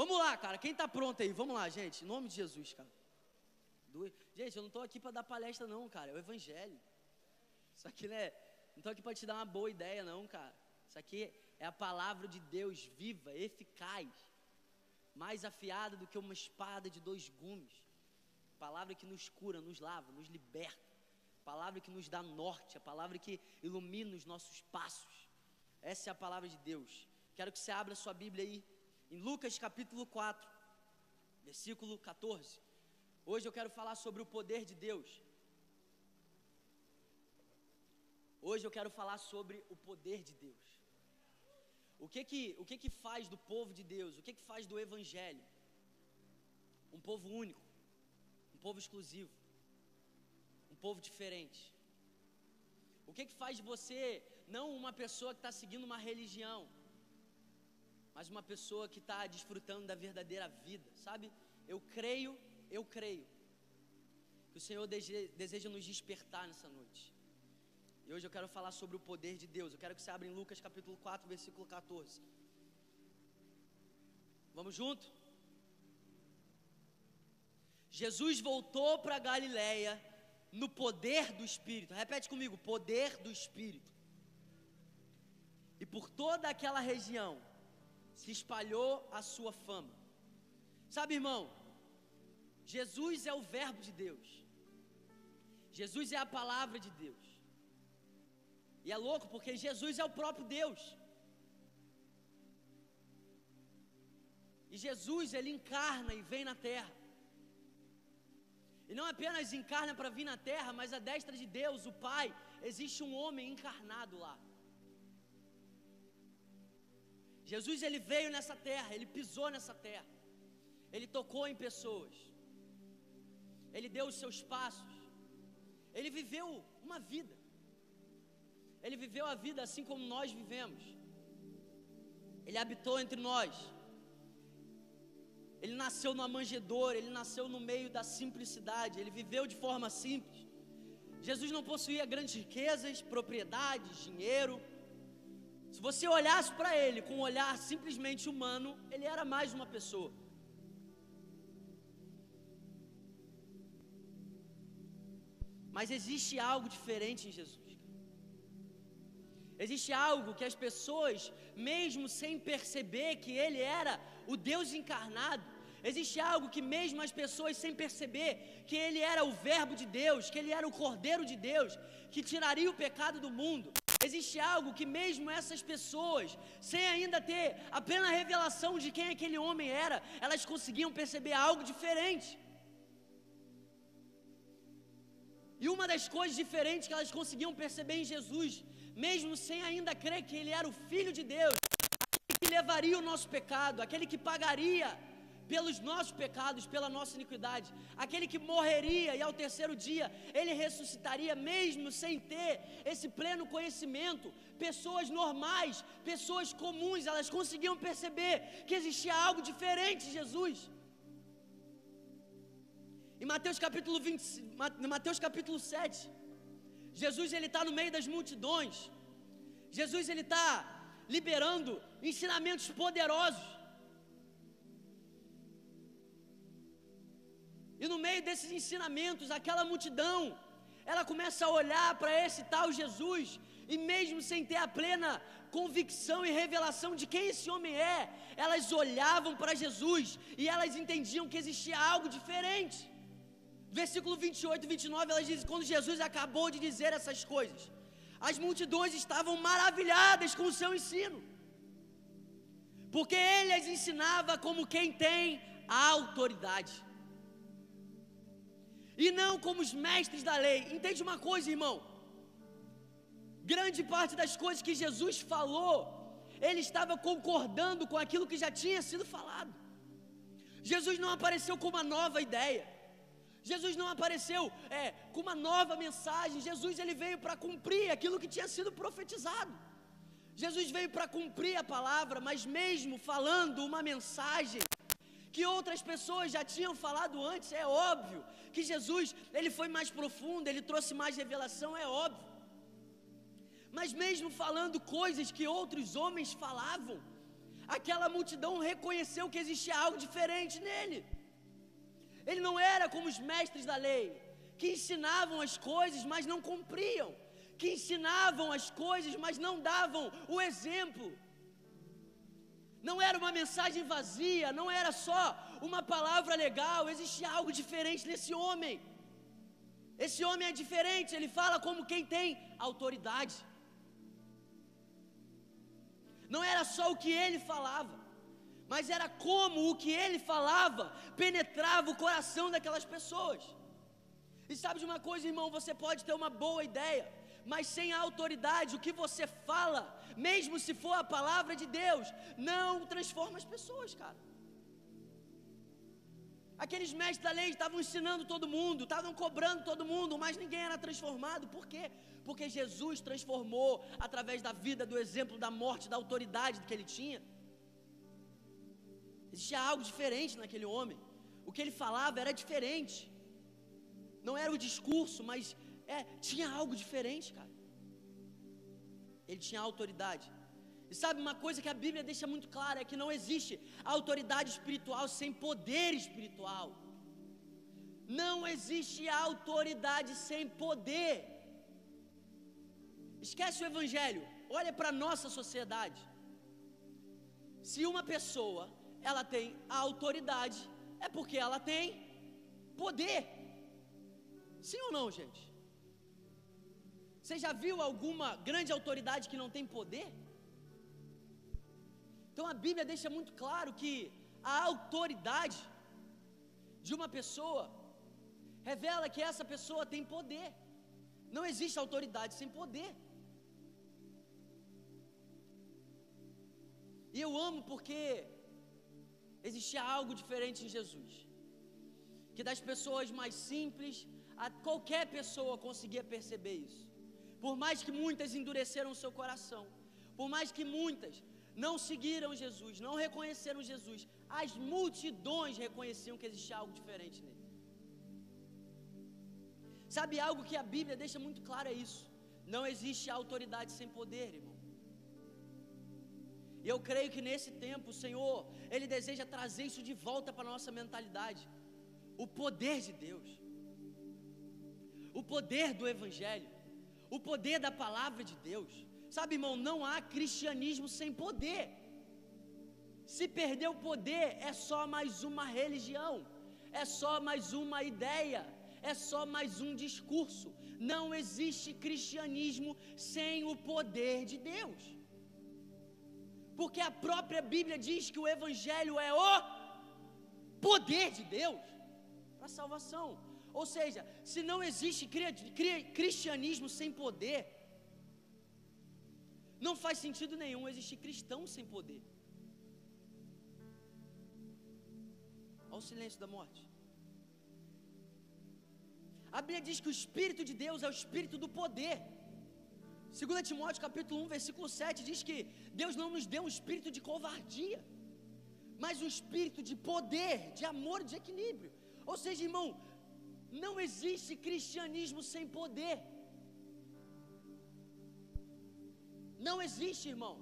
Vamos lá, cara. Quem está pronto aí? Vamos lá, gente. Em nome de Jesus, cara. Gente, eu não estou aqui para dar palestra, não, cara. É o Evangelho. Isso aqui não é. Não estou aqui para te dar uma boa ideia, não, cara. Isso aqui é a palavra de Deus viva, eficaz, mais afiada do que uma espada de dois gumes. Palavra que nos cura, nos lava, nos liberta. Palavra que nos dá norte, a palavra que ilumina os nossos passos. Essa é a palavra de Deus. Quero que você abra sua Bíblia aí, em Lucas capítulo 4, versículo 14. Hoje eu quero falar sobre o poder de Deus. Hoje eu quero falar sobre o poder de Deus. O que que, o que que faz do povo de Deus? O que que faz do evangelho? Um povo único, um povo exclusivo, um povo diferente. O que que faz de você não uma pessoa que está seguindo uma religião, mas uma pessoa que está desfrutando da verdadeira vida, sabe? Eu creio, eu creio que o Senhor deseja nos despertar nessa noite. E hoje eu quero falar sobre o poder de Deus. Eu quero que você abra em Lucas capítulo 4, versículo 14. Vamos junto? Jesus voltou para Galiléia no poder do Espírito. Repete comigo: poder do Espírito. E por toda aquela região se espalhou a sua fama. Sabe, irmão, Jesus é o Verbo de Deus. Jesus é a palavra de Deus. E é louco porque Jesus é o próprio Deus. E Jesus, ele encarna e vem na terra. E não apenas encarna para vir na terra, mas a destra de Deus, o Pai, existe um homem encarnado lá. Jesus ele veio nessa terra, ele pisou nessa terra. Ele tocou em pessoas. Ele deu os seus passos. Ele viveu uma vida. Ele viveu a vida assim como nós vivemos. Ele habitou entre nós. Ele nasceu numa manjedoura, ele nasceu no meio da simplicidade, ele viveu de forma simples. Jesus não possuía grandes riquezas, propriedades, dinheiro. Se você olhasse para ele com um olhar simplesmente humano, ele era mais uma pessoa. Mas existe algo diferente em Jesus. Existe algo que as pessoas, mesmo sem perceber que Ele era o Deus encarnado, existe algo que, mesmo as pessoas sem perceber que Ele era o Verbo de Deus, que Ele era o Cordeiro de Deus, que tiraria o pecado do mundo, existe algo que, mesmo essas pessoas, sem ainda ter a plena revelação de quem aquele homem era, elas conseguiam perceber algo diferente. E uma das coisas diferentes que elas conseguiam perceber em Jesus mesmo sem ainda crer que Ele era o Filho de Deus, aquele que levaria o nosso pecado, aquele que pagaria pelos nossos pecados, pela nossa iniquidade, aquele que morreria e ao terceiro dia ele ressuscitaria, mesmo sem ter esse pleno conhecimento. Pessoas normais, pessoas comuns, elas conseguiam perceber que existia algo diferente em Jesus. Em Mateus capítulo 20, Mateus capítulo 7, Jesus ele está no meio das multidões. Jesus ele está liberando ensinamentos poderosos. E no meio desses ensinamentos, aquela multidão, ela começa a olhar para esse tal Jesus, e mesmo sem ter a plena convicção e revelação de quem esse homem é, elas olhavam para Jesus e elas entendiam que existia algo diferente. Versículo 28 e 29, ela diz: Quando Jesus acabou de dizer essas coisas, as multidões estavam maravilhadas com o seu ensino, porque ele as ensinava como quem tem a autoridade, e não como os mestres da lei. Entende uma coisa, irmão? Grande parte das coisas que Jesus falou, ele estava concordando com aquilo que já tinha sido falado. Jesus não apareceu com uma nova ideia. Jesus não apareceu é, com uma nova mensagem. Jesus ele veio para cumprir aquilo que tinha sido profetizado. Jesus veio para cumprir a palavra, mas mesmo falando uma mensagem que outras pessoas já tinham falado antes, é óbvio que Jesus ele foi mais profundo, ele trouxe mais revelação, é óbvio. Mas mesmo falando coisas que outros homens falavam, aquela multidão reconheceu que existia algo diferente nele. Ele não era como os mestres da lei, que ensinavam as coisas, mas não cumpriam, que ensinavam as coisas, mas não davam o exemplo. Não era uma mensagem vazia, não era só uma palavra legal, existia algo diferente nesse homem. Esse homem é diferente, ele fala como quem tem autoridade. Não era só o que ele falava, mas era como o que ele falava penetrava o coração daquelas pessoas. E sabe de uma coisa, irmão? Você pode ter uma boa ideia, mas sem a autoridade, o que você fala, mesmo se for a palavra de Deus, não transforma as pessoas, cara. Aqueles mestres da lei estavam ensinando todo mundo, estavam cobrando todo mundo, mas ninguém era transformado. Por quê? Porque Jesus transformou através da vida, do exemplo, da morte, da autoridade que ele tinha. Existia algo diferente naquele homem. O que ele falava era diferente. Não era o discurso, mas é, tinha algo diferente, cara. Ele tinha autoridade. E sabe uma coisa que a Bíblia deixa muito clara é que não existe autoridade espiritual sem poder espiritual. Não existe autoridade sem poder. Esquece o evangelho. Olha para a nossa sociedade. Se uma pessoa ela tem autoridade, é porque ela tem poder. Sim ou não, gente? Você já viu alguma grande autoridade que não tem poder? Então a Bíblia deixa muito claro que a autoridade de uma pessoa revela que essa pessoa tem poder. Não existe autoridade sem poder. E eu amo porque existia algo diferente em Jesus. Que das pessoas mais simples, a qualquer pessoa conseguia perceber isso. Por mais que muitas endureceram o seu coração, por mais que muitas não seguiram Jesus, não reconheceram Jesus, as multidões reconheciam que existia algo diferente nele. Sabe algo que a Bíblia deixa muito claro é isso. Não existe autoridade sem poder, irmão. E eu creio que nesse tempo o Senhor, Ele deseja trazer isso de volta para a nossa mentalidade. O poder de Deus, o poder do Evangelho, o poder da palavra de Deus. Sabe, irmão, não há cristianismo sem poder. Se perder o poder, é só mais uma religião, é só mais uma ideia, é só mais um discurso. Não existe cristianismo sem o poder de Deus. Porque a própria Bíblia diz que o Evangelho é o poder de Deus para salvação. Ou seja, se não existe cristianismo sem poder, não faz sentido nenhum existir cristão sem poder. Olha o silêncio da morte. A Bíblia diz que o Espírito de Deus é o Espírito do poder. 2 Timóteo capítulo 1, versículo 7 diz que Deus não nos deu um espírito de covardia, mas um espírito de poder, de amor, de equilíbrio. Ou seja, irmão, não existe cristianismo sem poder. Não existe, irmão.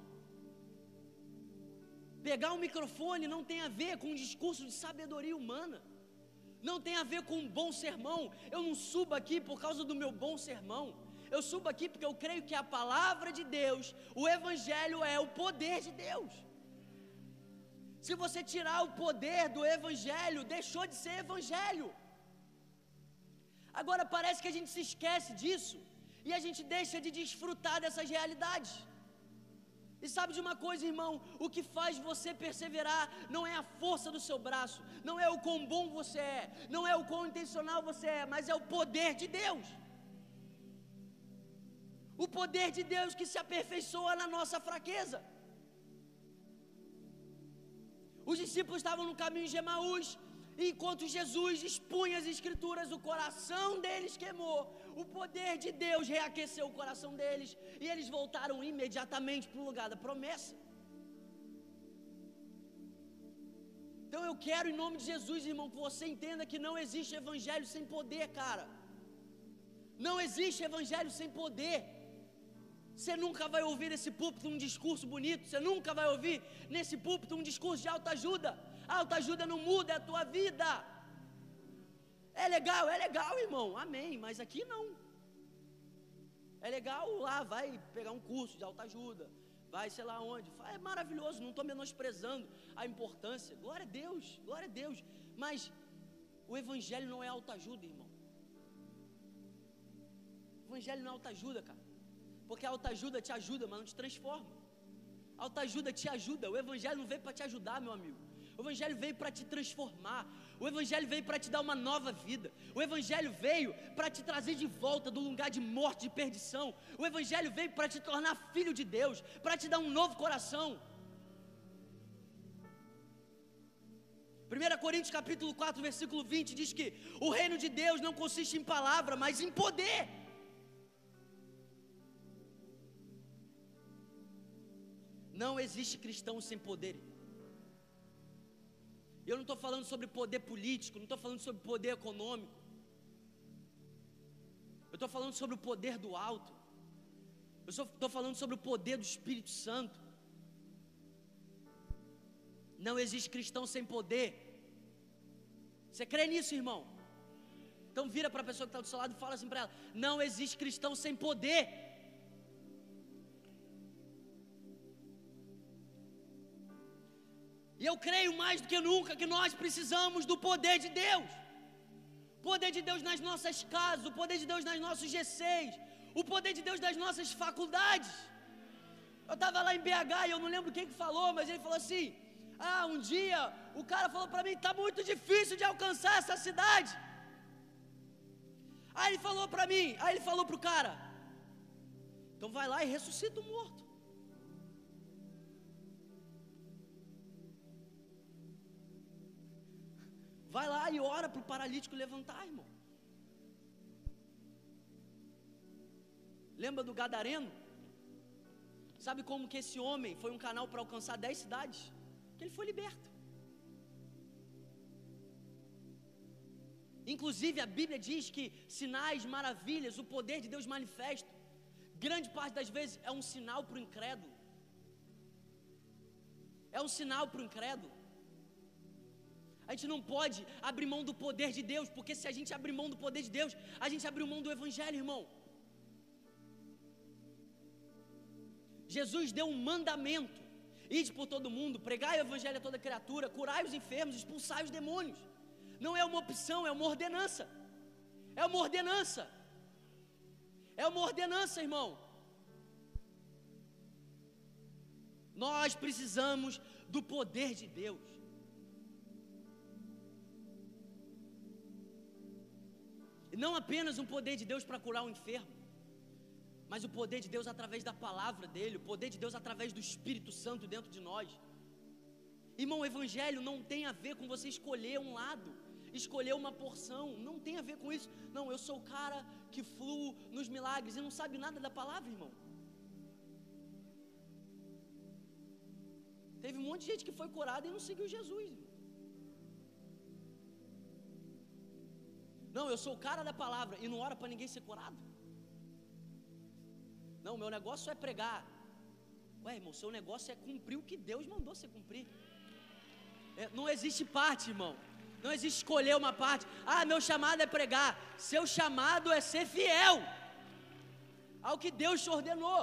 Pegar um microfone não tem a ver com um discurso de sabedoria humana. Não tem a ver com um bom sermão. Eu não subo aqui por causa do meu bom sermão. Eu subo aqui porque eu creio que a palavra de Deus, o Evangelho é o poder de Deus. Se você tirar o poder do Evangelho, deixou de ser Evangelho. Agora parece que a gente se esquece disso e a gente deixa de desfrutar dessas realidades. E sabe de uma coisa, irmão? O que faz você perseverar não é a força do seu braço, não é o quão bom você é, não é o quão intencional você é, mas é o poder de Deus. O poder de Deus que se aperfeiçoa na nossa fraqueza. Os discípulos estavam no caminho de Emaús, enquanto Jesus expunha as Escrituras, o coração deles queimou, o poder de Deus reaqueceu o coração deles e eles voltaram imediatamente para o lugar da promessa. Então eu quero, em nome de Jesus, irmão, que você entenda que não existe evangelho sem poder, cara. Não existe evangelho sem poder. Você nunca vai ouvir nesse púlpito um discurso bonito, você nunca vai ouvir nesse púlpito um discurso de alta ajuda. Alta ajuda não muda, é a tua vida. É legal, é legal, irmão. Amém. Mas aqui não. É legal lá, vai pegar um curso de alta ajuda. Vai, sei lá onde. É maravilhoso, não estou menosprezando a importância. Glória a Deus, glória a Deus. Mas o Evangelho não é alta ajuda, irmão. O Evangelho não é alta ajuda, cara. Porque a alta ajuda te ajuda, mas não te transforma. A alta ajuda te ajuda. O Evangelho não veio para te ajudar, meu amigo. O Evangelho veio para te transformar. O Evangelho veio para te dar uma nova vida. O Evangelho veio para te trazer de volta do lugar de morte, de perdição. O Evangelho veio para te tornar filho de Deus, para te dar um novo coração. 1 Coríntios capítulo 4, versículo 20 diz que o reino de Deus não consiste em palavra, mas em poder. Não existe cristão sem poder. Eu não estou falando sobre poder político, não estou falando sobre poder econômico. Eu estou falando sobre o poder do alto. Eu estou falando sobre o poder do Espírito Santo. Não existe cristão sem poder. Você crê nisso, irmão? Então vira para a pessoa que está do seu lado e fala assim para ela: Não existe cristão sem poder. E eu creio mais do que nunca que nós precisamos do poder de Deus. O poder de Deus nas nossas casas, o poder de Deus nas nossos G6, o poder de Deus nas nossas faculdades. Eu estava lá em BH e eu não lembro quem que falou, mas ele falou assim: Ah, um dia o cara falou para mim: está muito difícil de alcançar essa cidade. Aí ele falou para mim, aí ele falou para o cara: Então vai lá e ressuscita o morto. Vai lá e ora para o paralítico levantar, irmão. Lembra do Gadareno? Sabe como que esse homem foi um canal para alcançar dez cidades? Que ele foi liberto. Inclusive a Bíblia diz que sinais, maravilhas, o poder de Deus manifesto. Grande parte das vezes é um sinal para o incrédulo. É um sinal para o incrédulo. A gente não pode abrir mão do poder de Deus, porque se a gente abrir mão do poder de Deus, a gente abriu mão do Evangelho, irmão. Jesus deu um mandamento: ide por todo mundo, pregai o Evangelho a toda criatura, curai os enfermos, expulsai os demônios. Não é uma opção, é uma ordenança. É uma ordenança. É uma ordenança, irmão. Nós precisamos do poder de Deus. Não apenas um poder de Deus para curar o enfermo, mas o poder de Deus através da palavra dele, o poder de Deus através do Espírito Santo dentro de nós. Irmão, o Evangelho não tem a ver com você escolher um lado, escolher uma porção, não tem a ver com isso. Não, eu sou o cara que fluo nos milagres e não sabe nada da palavra, irmão. Teve um monte de gente que foi curada e não seguiu Jesus. Irmão. Não, eu sou o cara da palavra e não ora para ninguém ser curado. Não, meu negócio é pregar. Ué, irmão, seu negócio é cumprir o que Deus mandou você cumprir. É, não existe parte, irmão. Não existe escolher uma parte. Ah, meu chamado é pregar. Seu chamado é ser fiel ao que Deus te ordenou.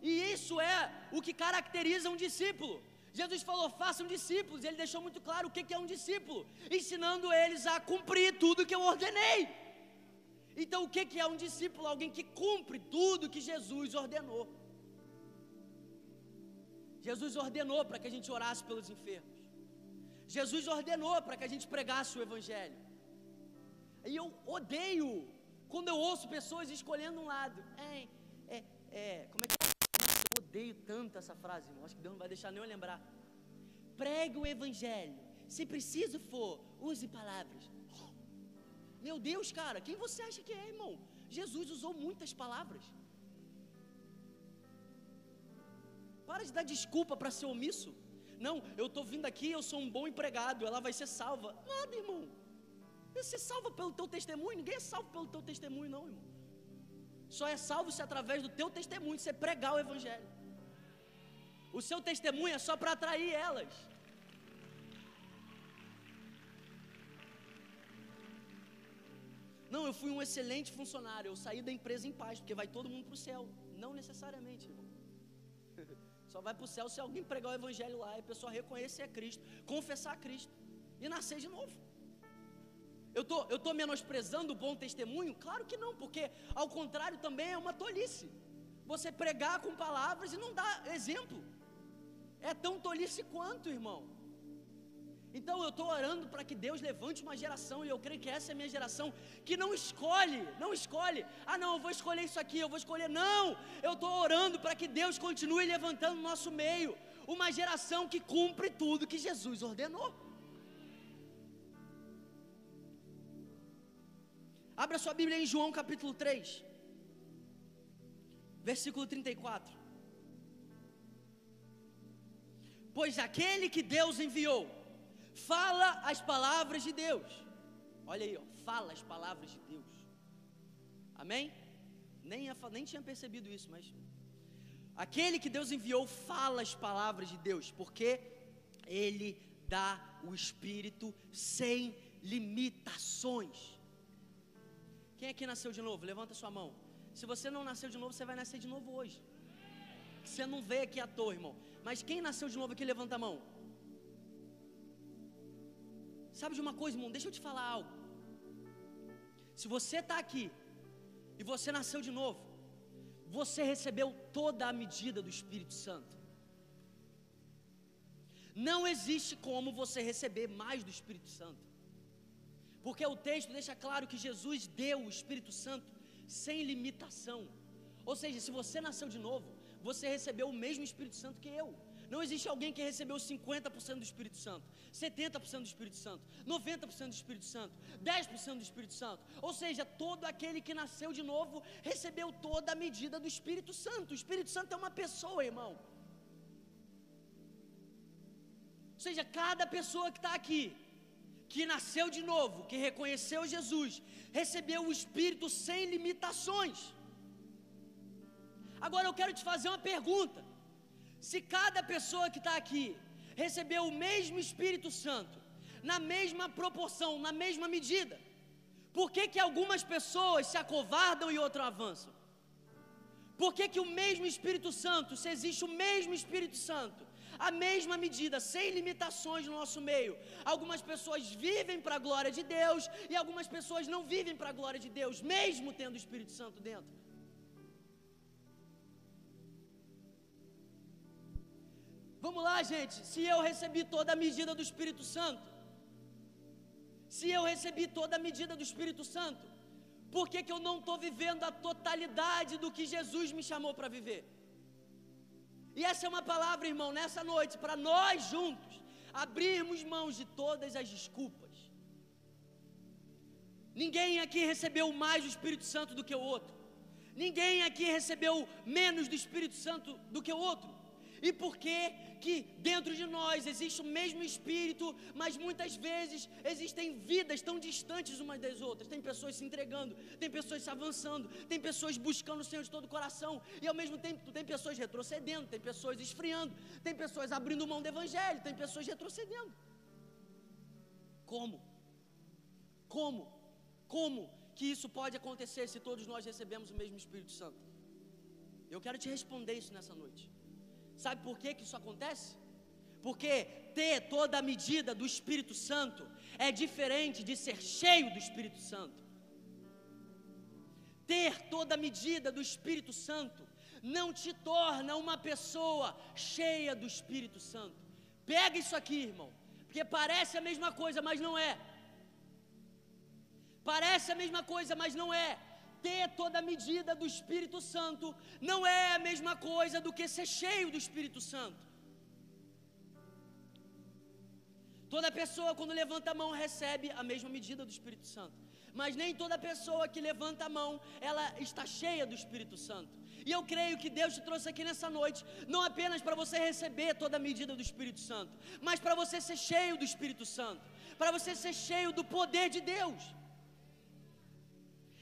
E isso é o que caracteriza um discípulo. Jesus falou: façam discípulos. Ele deixou muito claro o que é um discípulo, ensinando eles a cumprir tudo que eu ordenei. Então, o que é um discípulo? Alguém que cumpre tudo que Jesus ordenou. Jesus ordenou para que a gente orasse pelos enfermos. Jesus ordenou para que a gente pregasse o Evangelho. E eu odeio quando eu ouço pessoas escolhendo um lado. É, é, é, como é odeio tanto essa frase, irmão. Acho que Deus não vai deixar nem eu lembrar. Pregue o evangelho. Se preciso for, use palavras. Meu Deus, cara, quem você acha que é, irmão? Jesus usou muitas palavras. Para de dar desculpa para ser omisso. Não, eu estou vindo aqui, eu sou um bom empregado, ela vai ser salva. Nada, irmão. Você é salva pelo teu testemunho? Ninguém é salvo pelo teu testemunho, não, irmão. só é salvo se através do teu testemunho você pregar o evangelho. O seu testemunho é só para atrair elas. Não, eu fui um excelente funcionário, eu saí da empresa em paz, porque vai todo mundo para o céu. Não necessariamente, irmão. Só vai para o céu se alguém pregar o evangelho lá e a pessoa reconhecer a Cristo, confessar a Cristo e nascer de novo. Eu tô, estou tô menosprezando o bom testemunho? Claro que não, porque ao contrário também é uma tolice. Você pregar com palavras e não dar exemplo. É tão tolice quanto, irmão. Então eu estou orando para que Deus levante uma geração, e eu creio que essa é a minha geração, que não escolhe, não escolhe, ah não, eu vou escolher isso aqui, eu vou escolher, não, eu estou orando para que Deus continue levantando no nosso meio, uma geração que cumpre tudo que Jesus ordenou. Abra sua Bíblia em João capítulo 3, versículo 34. Pois aquele que Deus enviou, fala as palavras de Deus. Olha aí, ó, fala as palavras de Deus. Amém? Nem, nem tinha percebido isso, mas. Aquele que Deus enviou fala as palavras de Deus, porque Ele dá o Espírito sem limitações. Quem aqui nasceu de novo? Levanta sua mão. Se você não nasceu de novo, você vai nascer de novo hoje. Você não veio aqui à toa, irmão. Mas quem nasceu de novo aqui, levanta a mão. Sabe de uma coisa, irmão? Deixa eu te falar algo. Se você está aqui e você nasceu de novo, você recebeu toda a medida do Espírito Santo. Não existe como você receber mais do Espírito Santo. Porque o texto deixa claro que Jesus deu o Espírito Santo sem limitação. Ou seja, se você nasceu de novo, você recebeu o mesmo Espírito Santo que eu. Não existe alguém que recebeu 50% do Espírito Santo, 70% do Espírito Santo, 90% do Espírito Santo, 10% do Espírito Santo. Ou seja, todo aquele que nasceu de novo recebeu toda a medida do Espírito Santo. O Espírito Santo é uma pessoa, irmão. Ou seja, cada pessoa que está aqui, que nasceu de novo, que reconheceu Jesus, recebeu o Espírito sem limitações. Agora eu quero te fazer uma pergunta: se cada pessoa que está aqui recebeu o mesmo Espírito Santo, na mesma proporção, na mesma medida, por que, que algumas pessoas se acovardam e outras avançam? Por que, que o mesmo Espírito Santo, se existe o mesmo Espírito Santo, a mesma medida, sem limitações no nosso meio. Algumas pessoas vivem para a glória de Deus e algumas pessoas não vivem para a glória de Deus, mesmo tendo o Espírito Santo dentro. Vamos lá, gente. Se eu recebi toda a medida do Espírito Santo, se eu recebi toda a medida do Espírito Santo, por que, que eu não estou vivendo a totalidade do que Jesus me chamou para viver? E essa é uma palavra, irmão, nessa noite, para nós juntos abrirmos mãos de todas as desculpas. Ninguém aqui recebeu mais do Espírito Santo do que o outro. Ninguém aqui recebeu menos do Espírito Santo do que o outro. E por que que dentro de nós existe o mesmo espírito, mas muitas vezes existem vidas tão distantes umas das outras. Tem pessoas se entregando, tem pessoas se avançando, tem pessoas buscando o Senhor de todo o coração, e ao mesmo tempo tem pessoas retrocedendo, tem pessoas esfriando, tem pessoas abrindo mão do evangelho, tem pessoas retrocedendo. Como? Como? Como que isso pode acontecer se todos nós recebemos o mesmo Espírito Santo? Eu quero te responder isso nessa noite. Sabe por que, que isso acontece? Porque ter toda a medida do Espírito Santo é diferente de ser cheio do Espírito Santo. Ter toda a medida do Espírito Santo não te torna uma pessoa cheia do Espírito Santo. Pega isso aqui, irmão, porque parece a mesma coisa, mas não é. Parece a mesma coisa, mas não é ter toda a medida do Espírito Santo não é a mesma coisa do que ser cheio do Espírito Santo. Toda pessoa, quando levanta a mão, recebe a mesma medida do Espírito Santo. Mas nem toda pessoa que levanta a mão, ela está cheia do Espírito Santo. E eu creio que Deus te trouxe aqui nessa noite, não apenas para você receber toda a medida do Espírito Santo, mas para você ser cheio do Espírito Santo, para você ser cheio do poder de Deus.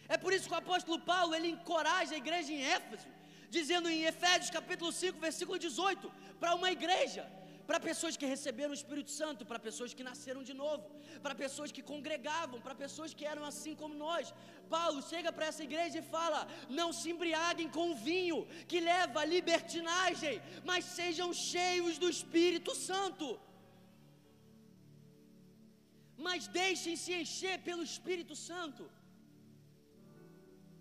É por isso que o apóstolo Paulo, ele encoraja a igreja em Éfeso, dizendo em Efésios capítulo 5, versículo 18, para uma igreja, para pessoas que receberam o Espírito Santo, para pessoas que nasceram de novo, para pessoas que congregavam, para pessoas que eram assim como nós. Paulo chega para essa igreja e fala: Não se embriaguem com o vinho que leva à libertinagem, mas sejam cheios do Espírito Santo. Mas deixem-se encher pelo Espírito Santo.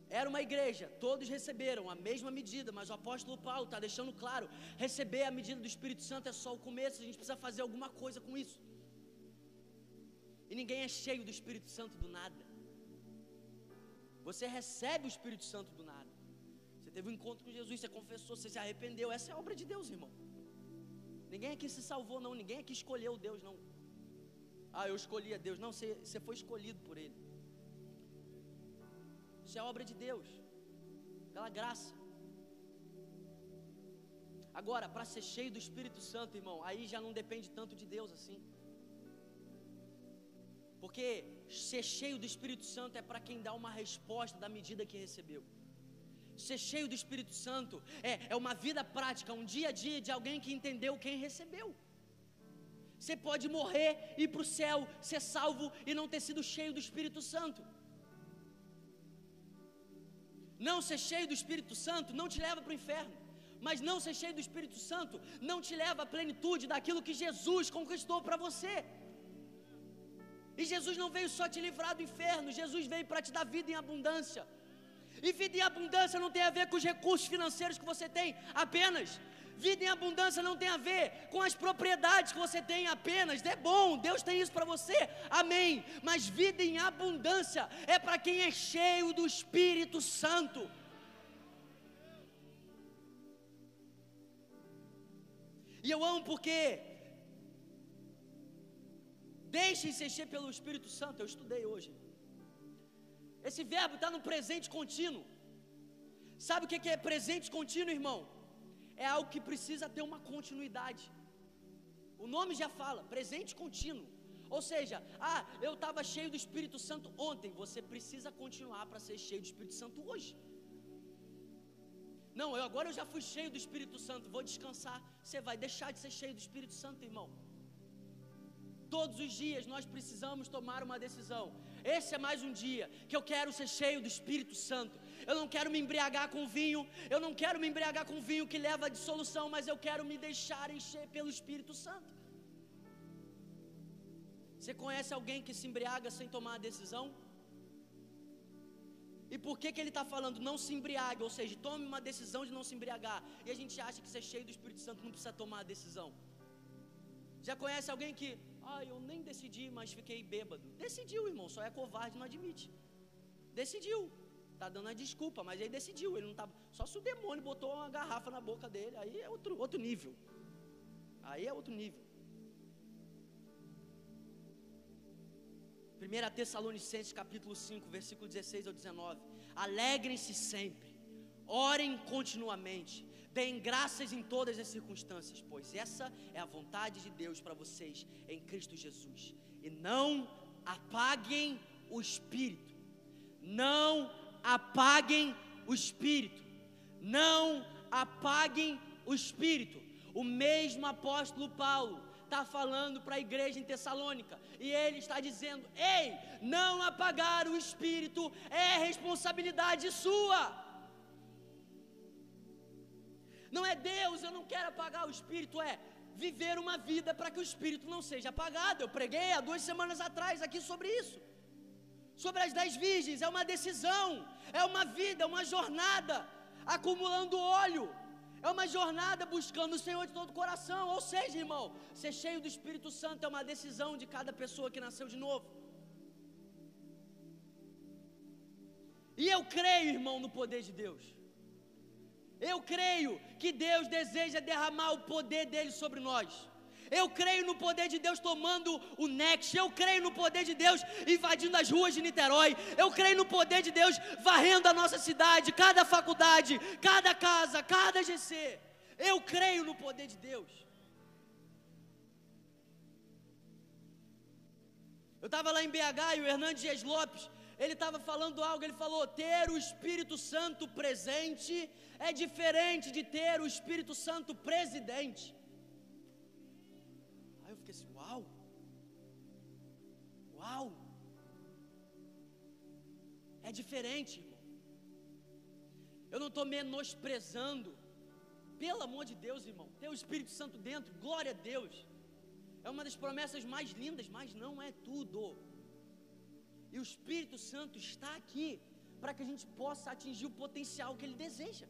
Era uma igreja, todos receberam a mesma medida, mas o apóstolo Paulo está deixando claro: receber a medida do Espírito Santo é só o começo, a gente precisa fazer alguma coisa com isso. E ninguém é cheio do Espírito Santo do nada. Você recebe o Espírito Santo do nada. Você teve um encontro com Jesus, você confessou, você se arrependeu. Essa é a obra de Deus, irmão. Ninguém aqui se salvou, não. Ninguém aqui escolheu Deus, não. Ah, eu escolhi a Deus. Não, você, você foi escolhido por Ele. Isso é obra de Deus, pela graça. Agora, para ser cheio do Espírito Santo, irmão, aí já não depende tanto de Deus assim. Porque ser cheio do Espírito Santo é para quem dá uma resposta da medida que recebeu. Ser cheio do Espírito Santo é, é uma vida prática, um dia a dia de alguém que entendeu quem recebeu. Você pode morrer, ir para o céu, ser salvo e não ter sido cheio do Espírito Santo. Não ser cheio do Espírito Santo não te leva para o inferno. Mas não ser cheio do Espírito Santo não te leva à plenitude daquilo que Jesus conquistou para você. E Jesus não veio só te livrar do inferno, Jesus veio para te dar vida em abundância. E vida em abundância não tem a ver com os recursos financeiros que você tem apenas. Vida em abundância não tem a ver com as propriedades que você tem apenas. É bom, Deus tem isso para você. Amém. Mas vida em abundância é para quem é cheio do Espírito Santo. E eu amo porque deixem-se encher pelo Espírito Santo. Eu estudei hoje. Esse verbo está no presente contínuo. Sabe o que é presente contínuo, irmão? É algo que precisa ter uma continuidade. O nome já fala, presente contínuo. Ou seja, ah, eu estava cheio do Espírito Santo ontem, você precisa continuar para ser cheio do Espírito Santo hoje. Não, eu agora eu já fui cheio do Espírito Santo, vou descansar. Você vai deixar de ser cheio do Espírito Santo, irmão. Todos os dias nós precisamos tomar uma decisão. Esse é mais um dia que eu quero ser cheio do Espírito Santo eu não quero me embriagar com vinho, eu não quero me embriagar com vinho que leva à dissolução, mas eu quero me deixar encher pelo Espírito Santo. Você conhece alguém que se embriaga sem tomar a decisão? E por que, que ele está falando não se embriague, ou seja, tome uma decisão de não se embriagar, e a gente acha que ser cheio do Espírito Santo não precisa tomar a decisão? Já conhece alguém que, ah, eu nem decidi, mas fiquei bêbado? Decidiu, irmão, só é covarde, não admite. Decidiu. Tá dando a desculpa, mas ele decidiu, ele não tá. Só se o demônio botou uma garrafa na boca dele, aí é outro, outro nível. Aí é outro nível. 1 Tessalonicenses capítulo 5, versículo 16 ao 19. Alegrem-se sempre, orem continuamente, deem graças em todas as circunstâncias, pois essa é a vontade de Deus para vocês em Cristo Jesus. E não apaguem o espírito. Não apaguem o espírito. Não apaguem o espírito. O mesmo apóstolo Paulo está falando para a igreja em Tessalônica e ele está dizendo: Ei, não apagar o espírito é responsabilidade sua. Não é Deus, eu não quero apagar o espírito, é viver uma vida para que o espírito não seja apagado. Eu preguei há duas semanas atrás aqui sobre isso sobre as dez virgens, é uma decisão, é uma vida, é uma jornada, acumulando óleo, é uma jornada buscando o Senhor de todo o coração. Ou seja, irmão, ser cheio do Espírito Santo é uma decisão de cada pessoa que nasceu de novo. E eu creio, irmão, no poder de Deus. Eu creio que Deus deseja derramar o poder dele sobre nós. Eu creio no poder de Deus tomando o Next. Eu creio no poder de Deus invadindo as ruas de Niterói. Eu creio no poder de Deus varrendo a nossa cidade, cada faculdade, cada casa, cada GC. Eu creio no poder de Deus. Eu estava lá em BH e o Hernandes Dias Lopes ele estava falando algo, ele falou: ter o Espírito Santo presente é diferente de ter o Espírito Santo presidente. Eu fiquei assim: uau, uau, é diferente, irmão. Eu não estou menosprezando, pelo amor de Deus, irmão, ter o Espírito Santo dentro, glória a Deus, é uma das promessas mais lindas, mas não é tudo. E o Espírito Santo está aqui para que a gente possa atingir o potencial que Ele deseja.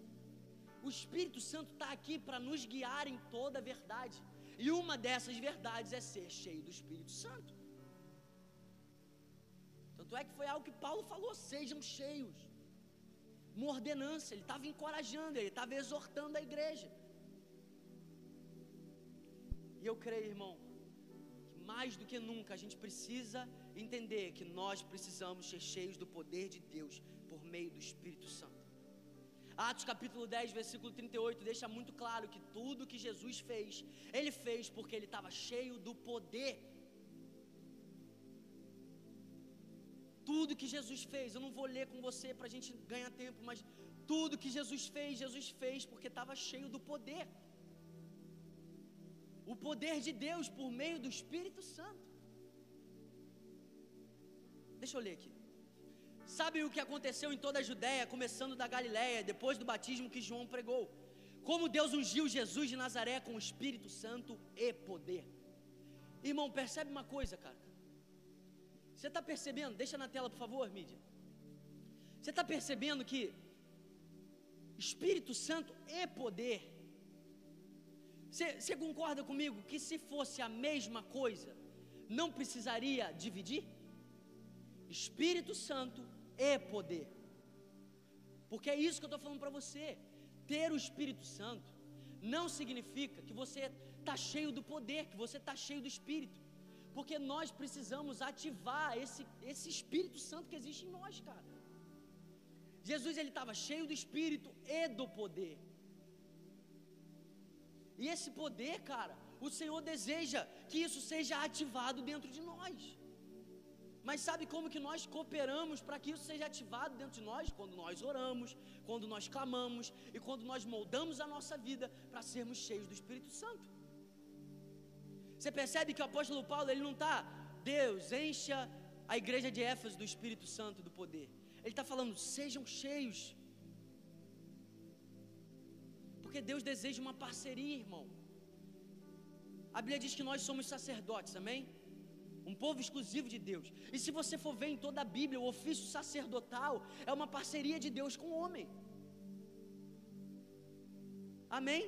O Espírito Santo está aqui para nos guiar em toda a verdade. E uma dessas verdades é ser cheio do Espírito Santo. Tanto é que foi algo que Paulo falou: sejam cheios. Uma ordenança, ele estava encorajando, ele estava exortando a igreja. E eu creio, irmão, que mais do que nunca a gente precisa entender que nós precisamos ser cheios do poder de Deus por meio do Espírito Santo. Atos capítulo 10, versículo 38 deixa muito claro que tudo que Jesus fez, ele fez porque ele estava cheio do poder. Tudo que Jesus fez, eu não vou ler com você para a gente ganhar tempo, mas tudo que Jesus fez, Jesus fez porque estava cheio do poder. O poder de Deus por meio do Espírito Santo. Deixa eu ler aqui. Sabe o que aconteceu em toda a Judéia, começando da Galiléia, depois do batismo que João pregou? Como Deus ungiu Jesus de Nazaré com o Espírito Santo e poder. Irmão, percebe uma coisa, cara. Você está percebendo? Deixa na tela, por favor, mídia. Você está percebendo que Espírito Santo e poder. Você, você concorda comigo que se fosse a mesma coisa, não precisaria dividir? Espírito Santo e poder. Porque é isso que eu estou falando para você. Ter o Espírito Santo não significa que você está cheio do poder, que você está cheio do Espírito. Porque nós precisamos ativar esse, esse Espírito Santo que existe em nós, cara. Jesus ele estava cheio do Espírito e do poder. E esse poder, cara, o Senhor deseja que isso seja ativado dentro de nós. Mas sabe como que nós cooperamos para que isso seja ativado dentro de nós? Quando nós oramos, quando nós clamamos e quando nós moldamos a nossa vida para sermos cheios do Espírito Santo. Você percebe que o apóstolo Paulo ele não está, Deus, encha a igreja de Éfeso do Espírito Santo do poder. Ele está falando, sejam cheios. Porque Deus deseja uma parceria, irmão. A Bíblia diz que nós somos sacerdotes, amém? Um povo exclusivo de Deus. E se você for ver em toda a Bíblia, o ofício sacerdotal é uma parceria de Deus com o homem. Amém?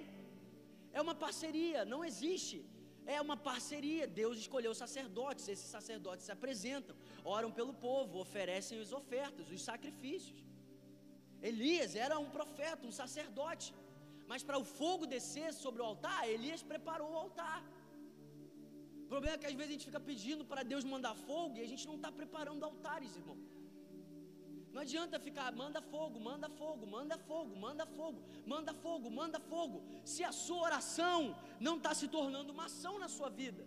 É uma parceria, não existe. É uma parceria. Deus escolheu sacerdotes, esses sacerdotes se apresentam, oram pelo povo, oferecem as ofertas, os sacrifícios. Elias era um profeta, um sacerdote. Mas para o fogo descer sobre o altar, Elias preparou o altar. O problema é que às vezes a gente fica pedindo para Deus mandar fogo e a gente não está preparando altares, irmão. Não adianta ficar, manda fogo, manda fogo, manda fogo, manda fogo, manda fogo, manda fogo. Se a sua oração não está se tornando uma ação na sua vida.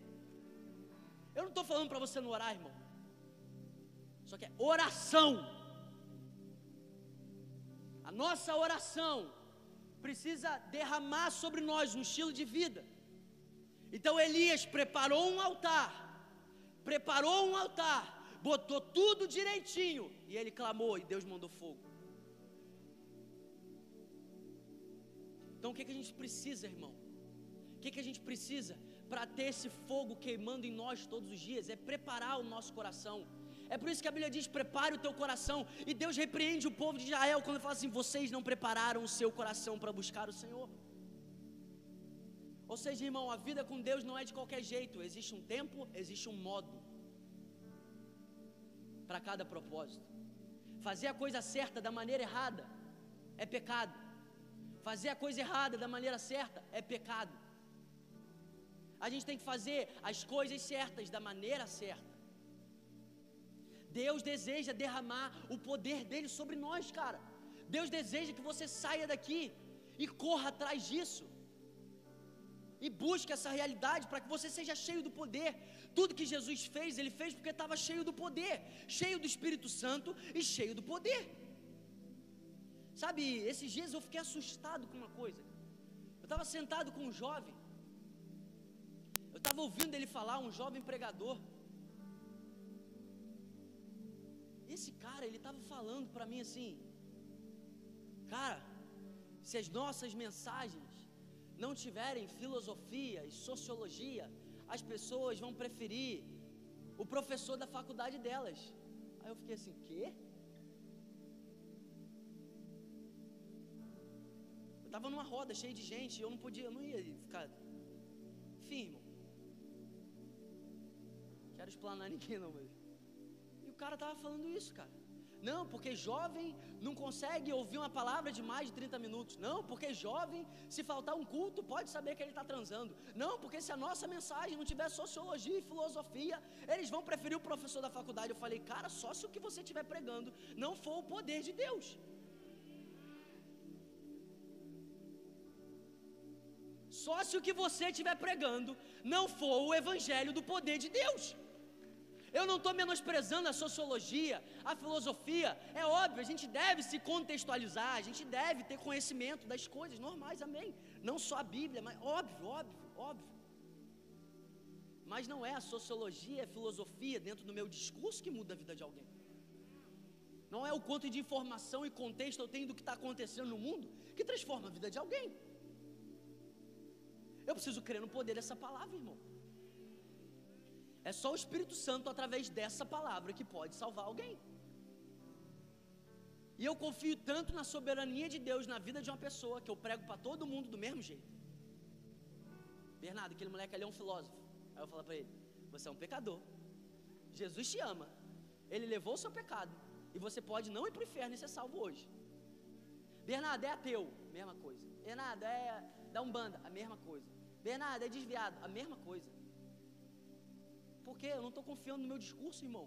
Eu não estou falando para você não orar, irmão. Só que é oração. A nossa oração precisa derramar sobre nós um estilo de vida. Então Elias preparou um altar, preparou um altar, botou tudo direitinho e ele clamou e Deus mandou fogo. Então o que, que a gente precisa, irmão? O que, que a gente precisa para ter esse fogo queimando em nós todos os dias? É preparar o nosso coração. É por isso que a Bíblia diz: prepare o teu coração. E Deus repreende o povo de Israel quando fala assim: vocês não prepararam o seu coração para buscar o Senhor. Ou seja, irmão, a vida com Deus não é de qualquer jeito. Existe um tempo, existe um modo para cada propósito. Fazer a coisa certa da maneira errada é pecado. Fazer a coisa errada da maneira certa é pecado. A gente tem que fazer as coisas certas da maneira certa. Deus deseja derramar o poder dele sobre nós, cara. Deus deseja que você saia daqui e corra atrás disso e busque essa realidade para que você seja cheio do poder. Tudo que Jesus fez, ele fez porque estava cheio do poder, cheio do Espírito Santo e cheio do poder. Sabe, esses dias eu fiquei assustado com uma coisa. Eu estava sentado com um jovem, eu estava ouvindo ele falar, um jovem pregador. Esse cara, ele estava falando para mim assim, cara, se as nossas mensagens não tiverem filosofia e sociologia, as pessoas vão preferir o professor da faculdade delas. Aí eu fiquei assim, quê? Eu estava numa roda cheia de gente, eu não podia, eu não ia ficar firme. Quero explanar ninguém não, mas. E o cara estava falando isso, cara. Não, porque jovem não consegue ouvir uma palavra de mais de 30 minutos. Não, porque jovem, se faltar um culto, pode saber que ele está transando. Não, porque se a nossa mensagem não tiver sociologia e filosofia, eles vão preferir o professor da faculdade. Eu falei, cara, só se o que você estiver pregando não for o poder de Deus. Só se o que você estiver pregando não for o evangelho do poder de Deus. Eu não estou menosprezando a sociologia, a filosofia. É óbvio, a gente deve se contextualizar, a gente deve ter conhecimento das coisas normais, amém. Não só a Bíblia, mas óbvio, óbvio, óbvio. Mas não é a sociologia, a filosofia dentro do meu discurso que muda a vida de alguém. Não é o quanto de informação e contexto eu tenho do que está acontecendo no mundo que transforma a vida de alguém. Eu preciso crer no poder dessa palavra, irmão. É só o Espírito Santo, através dessa palavra, que pode salvar alguém. E eu confio tanto na soberania de Deus na vida de uma pessoa que eu prego para todo mundo do mesmo jeito. Bernardo, aquele moleque ali é um filósofo. Aí eu falo para ele: Você é um pecador. Jesus te ama. Ele levou o seu pecado. E você pode não ir para o inferno e ser salvo hoje. Bernardo é ateu, mesma coisa. Bernardo é da Umbanda, a mesma coisa. Bernardo é desviado, a mesma coisa. Porque eu não estou confiando no meu discurso, irmão.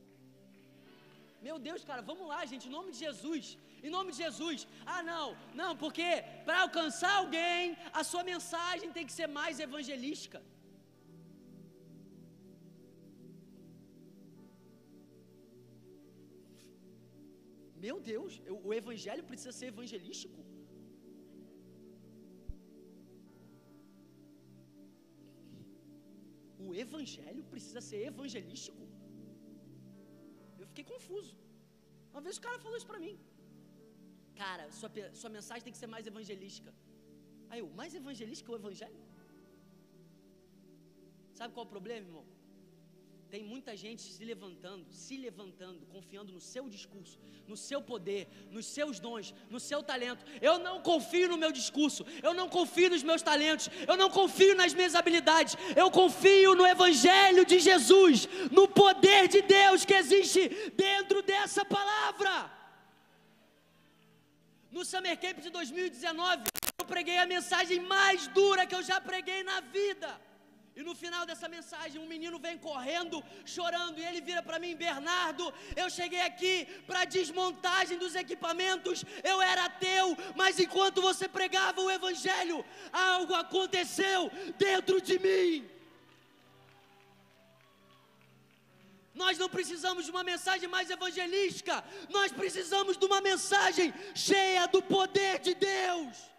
Meu Deus, cara, vamos lá, gente, em nome de Jesus. Em nome de Jesus. Ah, não, não, porque para alcançar alguém, a sua mensagem tem que ser mais evangelística. Meu Deus, o evangelho precisa ser evangelístico? O evangelho precisa ser evangelístico? Eu fiquei confuso. Uma vez o cara falou isso para mim. Cara, sua, sua mensagem tem que ser mais evangelística. Aí eu, mais evangelística o evangelho? Sabe qual é o problema, irmão? Tem muita gente se levantando, se levantando, confiando no seu discurso, no seu poder, nos seus dons, no seu talento. Eu não confio no meu discurso, eu não confio nos meus talentos, eu não confio nas minhas habilidades, eu confio no Evangelho de Jesus, no poder de Deus que existe dentro dessa palavra. No Summer Camp de 2019, eu preguei a mensagem mais dura que eu já preguei na vida. E no final dessa mensagem, um menino vem correndo, chorando, e ele vira para mim: Bernardo, eu cheguei aqui para desmontagem dos equipamentos, eu era teu, mas enquanto você pregava o Evangelho, algo aconteceu dentro de mim. Nós não precisamos de uma mensagem mais evangelística, nós precisamos de uma mensagem cheia do poder de Deus.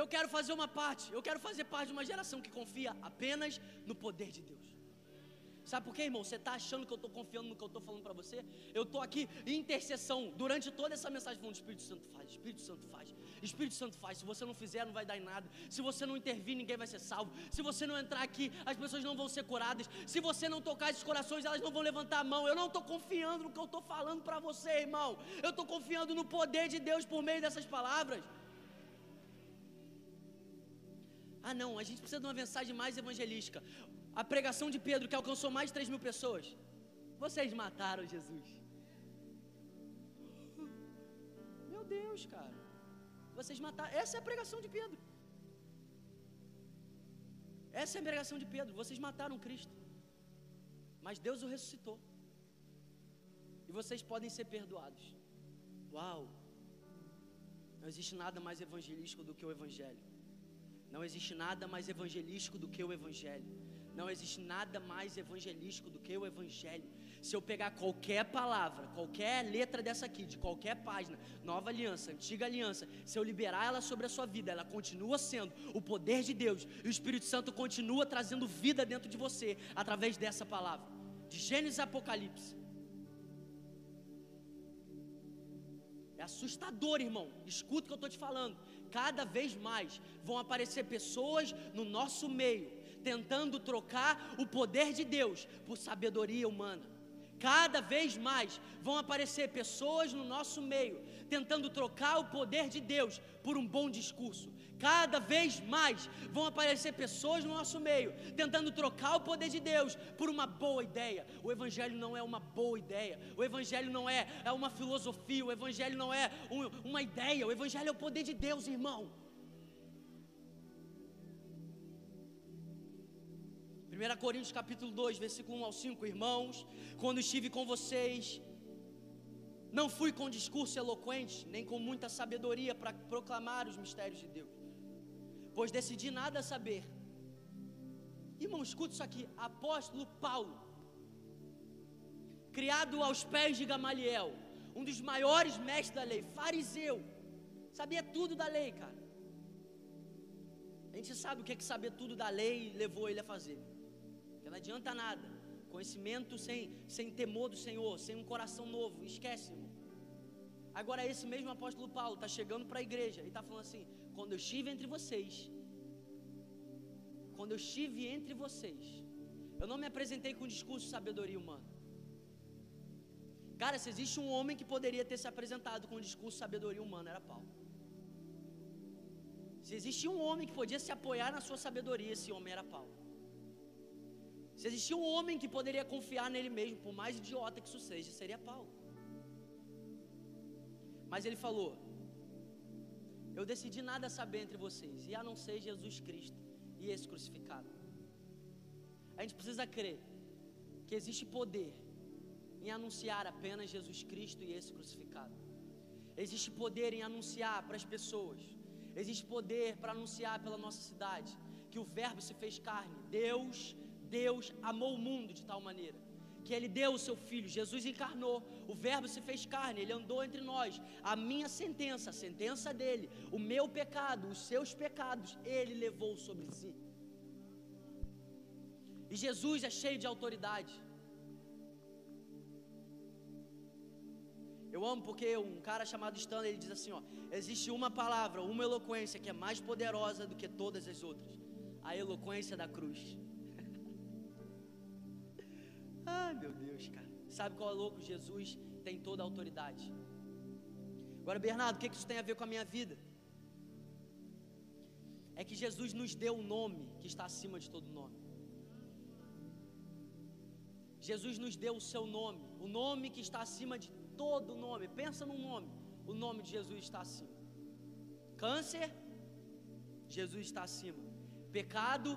Eu quero fazer uma parte, eu quero fazer parte de uma geração que confia apenas no poder de Deus. Sabe por quê, irmão? Você está achando que eu estou confiando no que eu estou falando para você? Eu estou aqui em intercessão durante toda essa mensagem falando: Espírito Santo faz, Espírito Santo faz, Espírito Santo faz. Se você não fizer, não vai dar em nada. Se você não intervir, ninguém vai ser salvo. Se você não entrar aqui, as pessoas não vão ser curadas. Se você não tocar esses corações, elas não vão levantar a mão. Eu não estou confiando no que eu estou falando para você, irmão. Eu estou confiando no poder de Deus por meio dessas palavras. Ah, não, a gente precisa de uma mensagem mais evangelística. A pregação de Pedro, que alcançou mais de 3 mil pessoas. Vocês mataram Jesus. Meu Deus, cara. Vocês mataram. Essa é a pregação de Pedro. Essa é a pregação de Pedro. Vocês mataram Cristo. Mas Deus o ressuscitou. E vocês podem ser perdoados. Uau! Não existe nada mais evangelístico do que o Evangelho. Não existe nada mais evangelístico do que o Evangelho. Não existe nada mais evangelístico do que o Evangelho. Se eu pegar qualquer palavra, qualquer letra dessa aqui, de qualquer página, nova aliança, antiga aliança, se eu liberar ela sobre a sua vida, ela continua sendo o poder de Deus e o Espírito Santo continua trazendo vida dentro de você através dessa palavra, de Gênesis a Apocalipse. É assustador, irmão. Escuta o que eu estou te falando. Cada vez mais vão aparecer pessoas no nosso meio tentando trocar o poder de Deus por sabedoria humana. Cada vez mais vão aparecer pessoas no nosso meio tentando trocar o poder de Deus por um bom discurso. Cada vez mais vão aparecer pessoas no nosso meio tentando trocar o poder de Deus por uma boa ideia. O Evangelho não é uma boa ideia, o Evangelho não é, é uma filosofia, o Evangelho não é um, uma ideia, o Evangelho é o poder de Deus, irmão. 1 Coríntios capítulo 2, versículo 1 ao 5, irmãos, quando estive com vocês, não fui com discurso eloquente, nem com muita sabedoria para proclamar os mistérios de Deus, pois decidi nada saber. Irmão, escuta isso aqui: apóstolo Paulo, criado aos pés de Gamaliel, um dos maiores mestres da lei, fariseu, sabia tudo da lei, cara. A gente sabe o que, é que saber tudo da lei levou ele a fazer não adianta nada. Conhecimento sem, sem temor do Senhor, sem um coração novo, esquece, irmão. Agora, esse mesmo apóstolo Paulo está chegando para a igreja e está falando assim: quando eu estive entre vocês, quando eu estive entre vocês, eu não me apresentei com discurso de sabedoria humana. Cara, se existe um homem que poderia ter se apresentado com discurso de sabedoria humana, era Paulo. Se existia um homem que podia se apoiar na sua sabedoria, esse homem era Paulo. Se existia um homem que poderia confiar nele mesmo, por mais idiota que isso seja, seria Paulo. Mas ele falou: Eu decidi nada saber entre vocês, e a não ser Jesus Cristo e esse crucificado. A gente precisa crer que existe poder em anunciar apenas Jesus Cristo e esse crucificado. Existe poder em anunciar para as pessoas. Existe poder para anunciar pela nossa cidade que o Verbo se fez carne. Deus Deus amou o mundo de tal maneira que ele deu o seu filho, Jesus encarnou, o Verbo se fez carne, ele andou entre nós. A minha sentença, a sentença dele, o meu pecado, os seus pecados, ele levou sobre si. E Jesus é cheio de autoridade. Eu amo porque um cara chamado Stanley ele diz assim: ó, existe uma palavra, uma eloquência que é mais poderosa do que todas as outras, a eloquência da cruz. Ai, meu Deus, cara. Sabe qual é louco? Jesus tem toda a autoridade. Agora, Bernardo, o que isso tem a ver com a minha vida? É que Jesus nos deu um nome que está acima de todo nome. Jesus nos deu o seu nome, o nome que está acima de todo nome. Pensa num nome. O nome de Jesus está acima. Câncer, Jesus está acima. Pecado,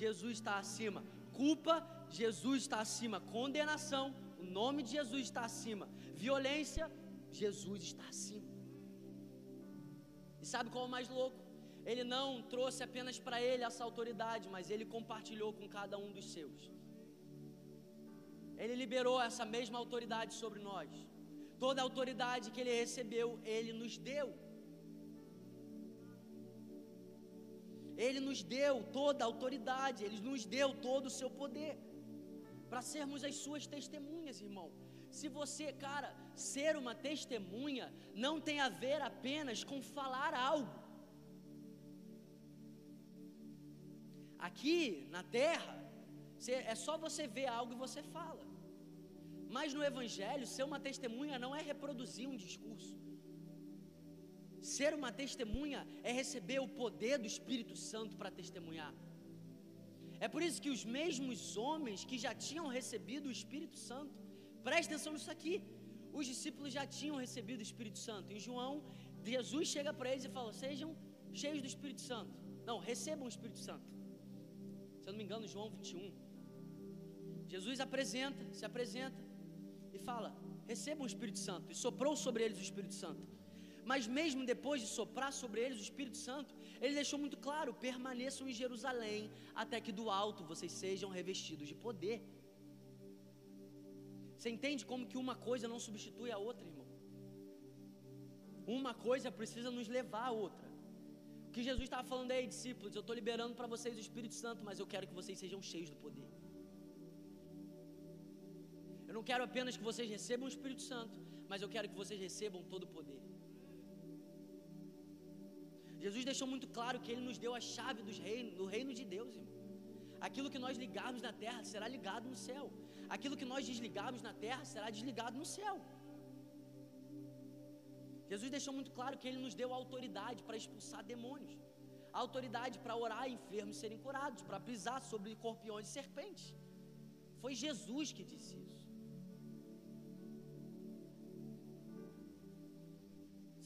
Jesus está acima. Culpa, Jesus está acima. Condenação, o nome de Jesus está acima. Violência, Jesus está acima. E sabe qual é o mais louco? Ele não trouxe apenas para ele essa autoridade, mas ele compartilhou com cada um dos seus. Ele liberou essa mesma autoridade sobre nós. Toda a autoridade que ele recebeu, ele nos deu. Ele nos deu toda a autoridade, Ele nos deu todo o seu poder, para sermos as suas testemunhas, irmão. Se você, cara, ser uma testemunha não tem a ver apenas com falar algo. Aqui na terra, é só você ver algo e você fala. Mas no Evangelho, ser uma testemunha não é reproduzir um discurso. Ser uma testemunha é receber o poder do Espírito Santo para testemunhar. É por isso que os mesmos homens que já tinham recebido o Espírito Santo, presta atenção nisso aqui, os discípulos já tinham recebido o Espírito Santo. Em João, Jesus chega para eles e fala: Sejam cheios do Espírito Santo. Não, recebam o Espírito Santo. Se eu não me engano, João 21. Jesus apresenta, se apresenta e fala: Recebam o Espírito Santo. E soprou sobre eles o Espírito Santo. Mas mesmo depois de soprar sobre eles o Espírito Santo, ele deixou muito claro: permaneçam em Jerusalém, até que do alto vocês sejam revestidos de poder. Você entende como que uma coisa não substitui a outra, irmão? Uma coisa precisa nos levar a outra. O que Jesus estava falando aí, discípulos, eu estou liberando para vocês o Espírito Santo, mas eu quero que vocês sejam cheios do poder. Eu não quero apenas que vocês recebam o Espírito Santo, mas eu quero que vocês recebam todo o poder. Jesus deixou muito claro que Ele nos deu a chave dos do reino de Deus, irmão. Aquilo que nós ligarmos na terra será ligado no céu. Aquilo que nós desligarmos na terra será desligado no céu. Jesus deixou muito claro que Ele nos deu autoridade para expulsar demônios, autoridade para orar enfermos serem curados, para pisar sobre corpiões e serpentes. Foi Jesus que disse isso.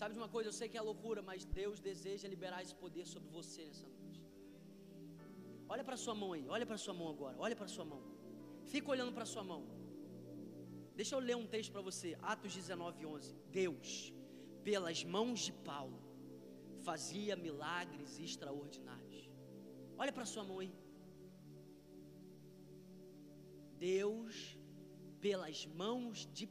Sabe de uma coisa? Eu sei que é loucura, mas Deus deseja liberar esse poder sobre você nessa noite. Olha para sua mão aí, olha para sua mão agora, olha para sua mão. Fica olhando para sua mão. Deixa eu ler um texto para você, Atos 19, 11. Deus, pelas mãos de Paulo, fazia milagres extraordinários. Olha para sua mão aí. Deus, pelas mãos de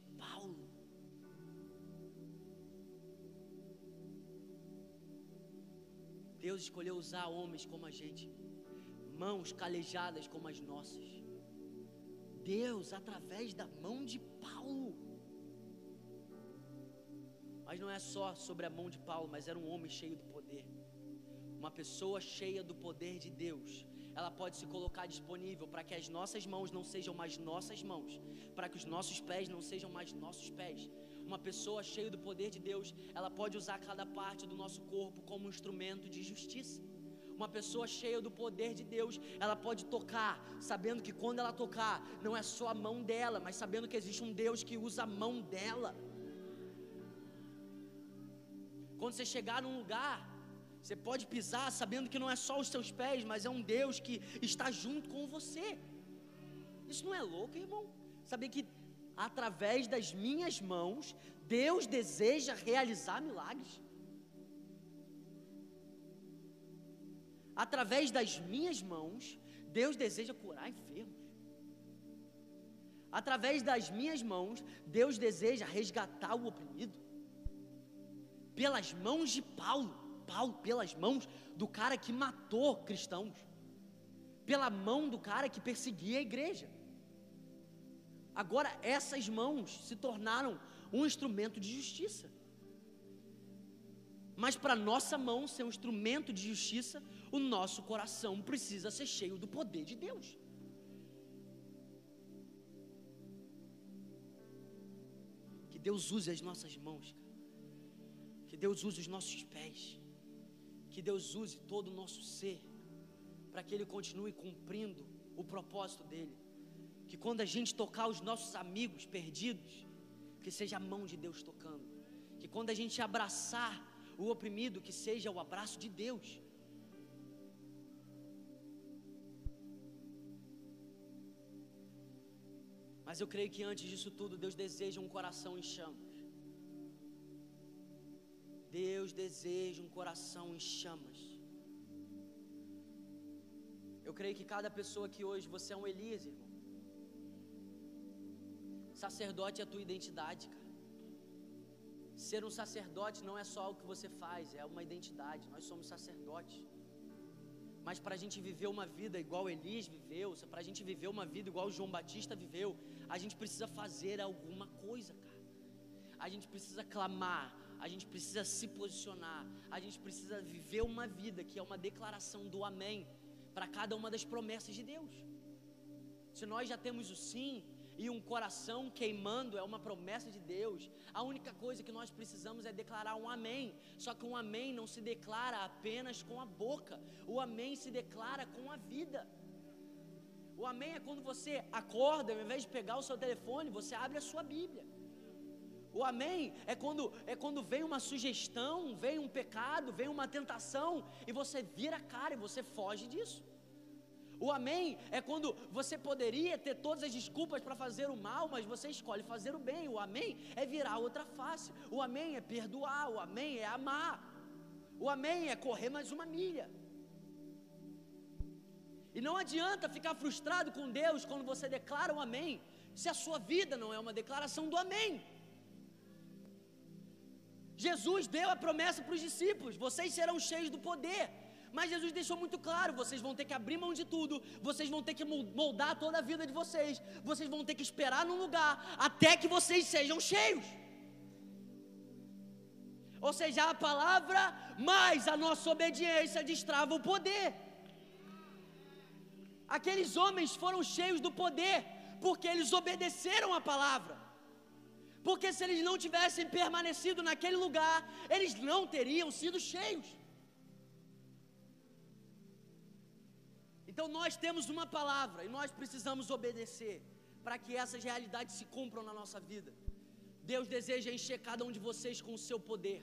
Deus escolheu usar homens como a gente, mãos calejadas como as nossas. Deus, através da mão de Paulo. Mas não é só sobre a mão de Paulo, mas era um homem cheio do poder. Uma pessoa cheia do poder de Deus. Ela pode se colocar disponível para que as nossas mãos não sejam mais nossas mãos, para que os nossos pés não sejam mais nossos pés, uma pessoa cheia do poder de Deus, ela pode usar cada parte do nosso corpo como um instrumento de justiça. Uma pessoa cheia do poder de Deus, ela pode tocar, sabendo que quando ela tocar, não é só a mão dela, mas sabendo que existe um Deus que usa a mão dela. Quando você chegar num lugar, você pode pisar sabendo que não é só os seus pés, mas é um Deus que está junto com você. Isso não é louco, irmão? Saber que através das minhas mãos, Deus deseja realizar milagres. Através das minhas mãos, Deus deseja curar enfermos. Através das minhas mãos, Deus deseja resgatar o oprimido. Pelas mãos de Paulo, Paulo, pelas mãos do cara que matou cristãos, pela mão do cara que perseguia a igreja. Agora essas mãos se tornaram um instrumento de justiça. Mas para nossa mão ser um instrumento de justiça, o nosso coração precisa ser cheio do poder de Deus. Que Deus use as nossas mãos, cara. que Deus use os nossos pés, que Deus use todo o nosso ser, para que Ele continue cumprindo o propósito dele que quando a gente tocar os nossos amigos perdidos, que seja a mão de Deus tocando. Que quando a gente abraçar o oprimido, que seja o abraço de Deus. Mas eu creio que antes disso tudo, Deus deseja um coração em chamas. Deus deseja um coração em chamas. Eu creio que cada pessoa que hoje, você é um Elias, irmão. Sacerdote é a tua identidade, cara. Ser um sacerdote não é só o que você faz, é uma identidade. Nós somos sacerdotes. Mas para a gente viver uma vida igual Elias viveu, para a gente viver uma vida igual João Batista viveu, a gente precisa fazer alguma coisa, cara. A gente precisa clamar, a gente precisa se posicionar, a gente precisa viver uma vida que é uma declaração do amém para cada uma das promessas de Deus. Se nós já temos o sim, e um coração queimando é uma promessa de Deus. A única coisa que nós precisamos é declarar um amém. Só que um amém não se declara apenas com a boca, o amém se declara com a vida. O amém é quando você acorda, ao invés de pegar o seu telefone, você abre a sua Bíblia. O amém é quando, é quando vem uma sugestão, vem um pecado, vem uma tentação, e você vira a cara e você foge disso. O amém é quando você poderia ter todas as desculpas para fazer o mal, mas você escolhe fazer o bem. O amém é virar outra face. O amém é perdoar. O amém é amar. O amém é correr mais uma milha. E não adianta ficar frustrado com Deus quando você declara o amém, se a sua vida não é uma declaração do amém. Jesus deu a promessa para os discípulos: vocês serão cheios do poder. Mas Jesus deixou muito claro: vocês vão ter que abrir mão de tudo, vocês vão ter que moldar toda a vida de vocês, vocês vão ter que esperar num lugar até que vocês sejam cheios. Ou seja, a palavra mais a nossa obediência destrava o poder. Aqueles homens foram cheios do poder, porque eles obedeceram a palavra. Porque se eles não tivessem permanecido naquele lugar, eles não teriam sido cheios. Então nós temos uma palavra e nós precisamos obedecer para que essas realidades se cumpram na nossa vida. Deus deseja encher cada um de vocês com o seu poder.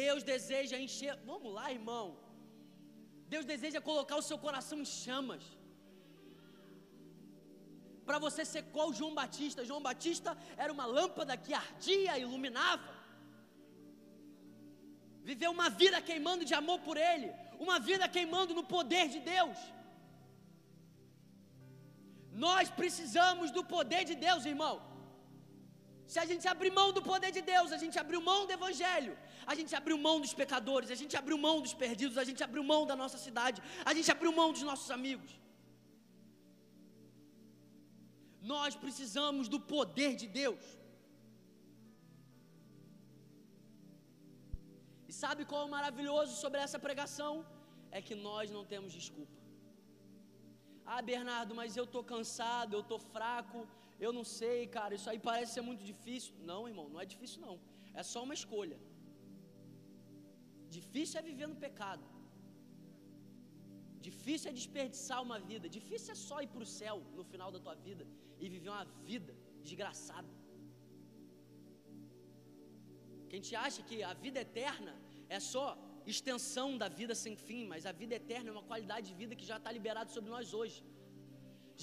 Deus deseja encher. Vamos lá, irmão. Deus deseja colocar o seu coração em chamas. Para você ser qual João Batista? João Batista era uma lâmpada que ardia, iluminava. Viveu uma vida queimando de amor por Ele uma vida queimando no poder de Deus. Nós precisamos do poder de Deus, irmão. Se a gente abrir mão do poder de Deus, a gente abriu mão do Evangelho, a gente abriu mão dos pecadores, a gente abriu mão dos perdidos, a gente abriu mão da nossa cidade, a gente abriu mão dos nossos amigos. Nós precisamos do poder de Deus. Sabe qual é o maravilhoso sobre essa pregação? É que nós não temos desculpa. Ah, Bernardo, mas eu estou cansado, eu estou fraco, eu não sei, cara, isso aí parece ser muito difícil. Não, irmão, não é difícil não. É só uma escolha. Difícil é viver no pecado. Difícil é desperdiçar uma vida. Difícil é só ir para o céu no final da tua vida e viver uma vida desgraçada. Quem te acha que a vida eterna é só extensão da vida sem fim, mas a vida eterna é uma qualidade de vida que já está liberada sobre nós hoje.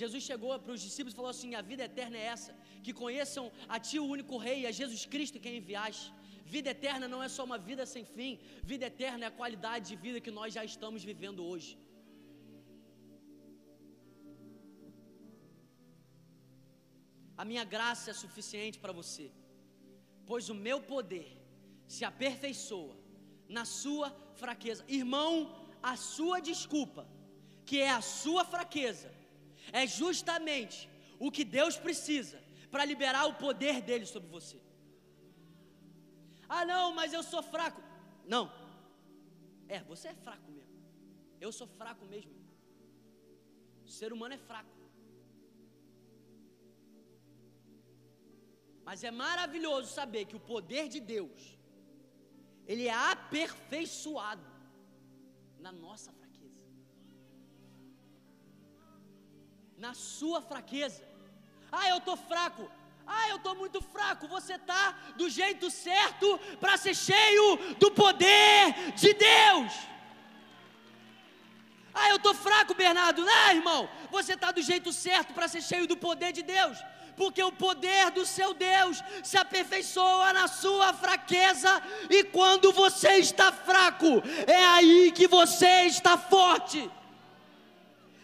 Jesus chegou para os discípulos e falou assim: A vida eterna é essa, que conheçam a Ti, o único Rei, a Jesus Cristo quem enviaste. Vida eterna não é só uma vida sem fim, vida eterna é a qualidade de vida que nós já estamos vivendo hoje. A minha graça é suficiente para você, pois o meu poder se aperfeiçoa na sua fraqueza. Irmão, a sua desculpa, que é a sua fraqueza, é justamente o que Deus precisa para liberar o poder dele sobre você. Ah, não, mas eu sou fraco. Não. É, você é fraco mesmo. Eu sou fraco mesmo. O ser humano é fraco. Mas é maravilhoso saber que o poder de Deus ele é aperfeiçoado na nossa fraqueza. Na sua fraqueza. Ah, eu estou fraco. Ah, eu estou muito fraco. Você está do jeito certo para ser cheio do poder de Deus. Ah, eu estou fraco, Bernardo. Não, irmão. Você está do jeito certo para ser cheio do poder de Deus porque o poder do seu Deus se aperfeiçoa na sua fraqueza, e quando você está fraco, é aí que você está forte.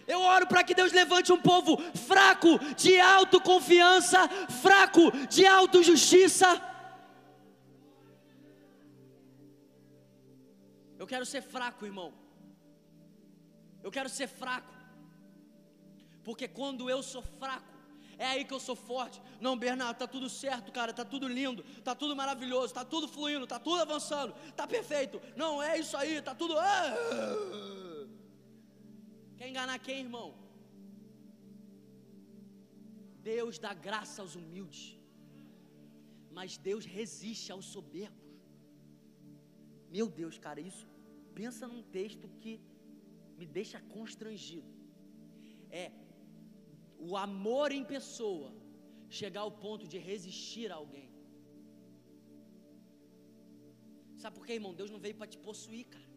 Eu oro para que Deus levante um povo fraco de autoconfiança, fraco de autojustiça. Eu quero ser fraco, irmão. Eu quero ser fraco. Porque quando eu sou fraco, é aí que eu sou forte. Não, Bernardo, tá tudo certo, cara, tá tudo lindo, tá tudo maravilhoso, tá tudo fluindo, tá tudo avançando, tá perfeito. Não, é isso aí, tá tudo. Ah! Quer enganar quem, irmão? Deus dá graça aos humildes, mas Deus resiste aos soberbos. Meu Deus, cara, isso. Pensa num texto que me deixa constrangido. É o amor em pessoa chegar ao ponto de resistir a alguém. Sabe por quê, irmão? Deus não veio para te possuir, cara.